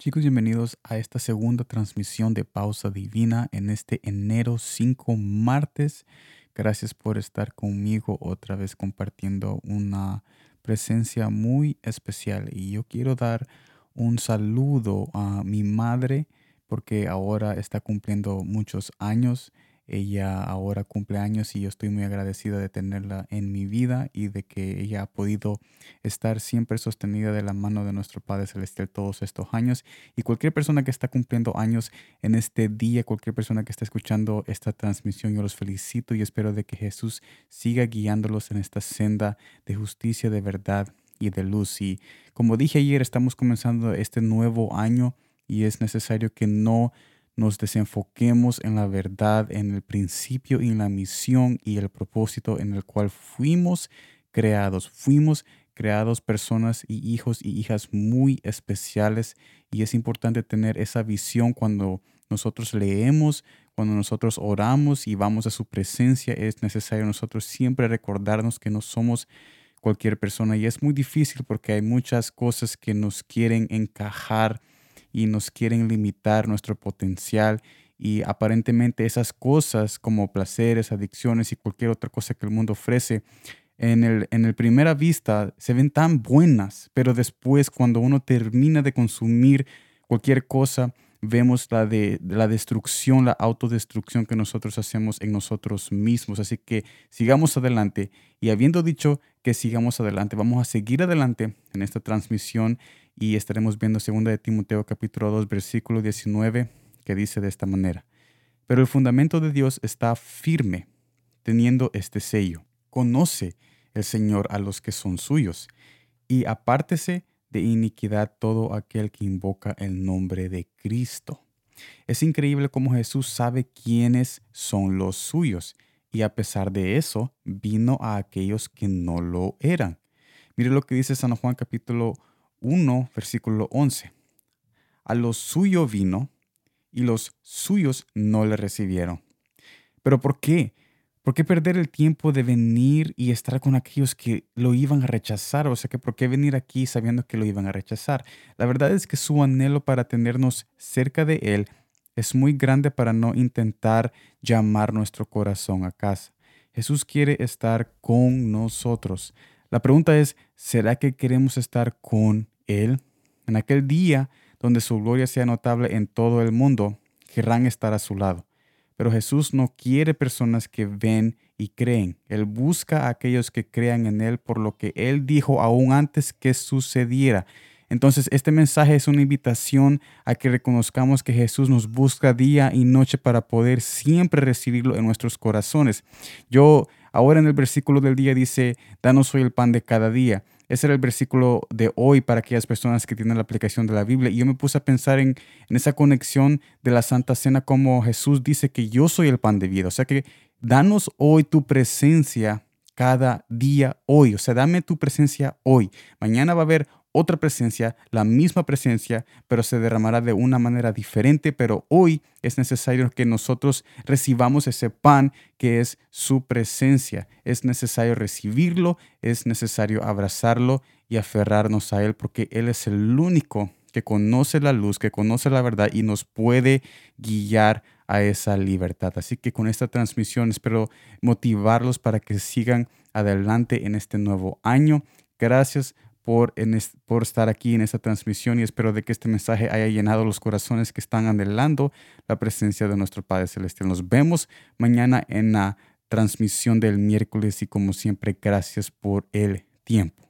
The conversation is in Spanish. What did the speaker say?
Chicos, bienvenidos a esta segunda transmisión de Pausa Divina en este enero 5 martes. Gracias por estar conmigo otra vez compartiendo una presencia muy especial. Y yo quiero dar un saludo a mi madre porque ahora está cumpliendo muchos años ella ahora cumple años y yo estoy muy agradecida de tenerla en mi vida y de que ella ha podido estar siempre sostenida de la mano de nuestro Padre Celestial todos estos años. Y cualquier persona que está cumpliendo años en este día, cualquier persona que está escuchando esta transmisión, yo los felicito y espero de que Jesús siga guiándolos en esta senda de justicia, de verdad y de luz. Y como dije ayer, estamos comenzando este nuevo año y es necesario que no nos desenfoquemos en la verdad, en el principio y en la misión y el propósito en el cual fuimos creados. Fuimos creados personas y hijos y hijas muy especiales y es importante tener esa visión cuando nosotros leemos, cuando nosotros oramos y vamos a su presencia. Es necesario nosotros siempre recordarnos que no somos cualquier persona y es muy difícil porque hay muchas cosas que nos quieren encajar y nos quieren limitar nuestro potencial y aparentemente esas cosas como placeres, adicciones y cualquier otra cosa que el mundo ofrece, en el, en el primera vista se ven tan buenas, pero después cuando uno termina de consumir cualquier cosa, vemos la, de, la destrucción, la autodestrucción que nosotros hacemos en nosotros mismos. Así que sigamos adelante. Y habiendo dicho que sigamos adelante, vamos a seguir adelante en esta transmisión y estaremos viendo 2 de Timoteo capítulo 2 versículo 19 que dice de esta manera. Pero el fundamento de Dios está firme, teniendo este sello. Conoce el Señor a los que son suyos, y apártese de iniquidad todo aquel que invoca el nombre de Cristo. Es increíble cómo Jesús sabe quiénes son los suyos, y a pesar de eso, vino a aquellos que no lo eran. Mire lo que dice San Juan capítulo 1, versículo 11. A los suyos vino y los suyos no le recibieron. ¿Pero por qué? ¿Por qué perder el tiempo de venir y estar con aquellos que lo iban a rechazar? O sea, que ¿por qué venir aquí sabiendo que lo iban a rechazar? La verdad es que su anhelo para tenernos cerca de Él es muy grande para no intentar llamar nuestro corazón a casa. Jesús quiere estar con nosotros. La pregunta es, ¿será que queremos estar con Él? En aquel día donde su gloria sea notable en todo el mundo, querrán estar a su lado. Pero Jesús no quiere personas que ven y creen. Él busca a aquellos que crean en Él por lo que Él dijo aún antes que sucediera. Entonces, este mensaje es una invitación a que reconozcamos que Jesús nos busca día y noche para poder siempre recibirlo en nuestros corazones. Yo, ahora en el versículo del día dice, danos hoy el pan de cada día. Ese era el versículo de hoy para aquellas personas que tienen la aplicación de la Biblia. Y yo me puse a pensar en, esa conexión de la Santa Cena, como Jesús dice que yo soy el pan de vida. O sea que danos hoy tu presencia cada día hoy. O sea, dame tu presencia hoy. Mañana va a haber otra presencia, la misma presencia, pero se derramará de una manera diferente. Pero hoy es necesario que nosotros recibamos ese pan que es su presencia. Es necesario recibirlo, es necesario abrazarlo y aferrarnos a Él, porque Él es el único que conoce la luz, que conoce la verdad y nos puede guiar a esa libertad. Así que con esta transmisión espero motivarlos para que sigan adelante en este nuevo año. Gracias por, estar aquí en esta transmisión y espero de que este mensaje haya llenado los corazones que están anhelando la presencia de nuestro Padre Celestial. Nos vemos mañana en la transmisión del miércoles y como siempre, gracias por el tiempo.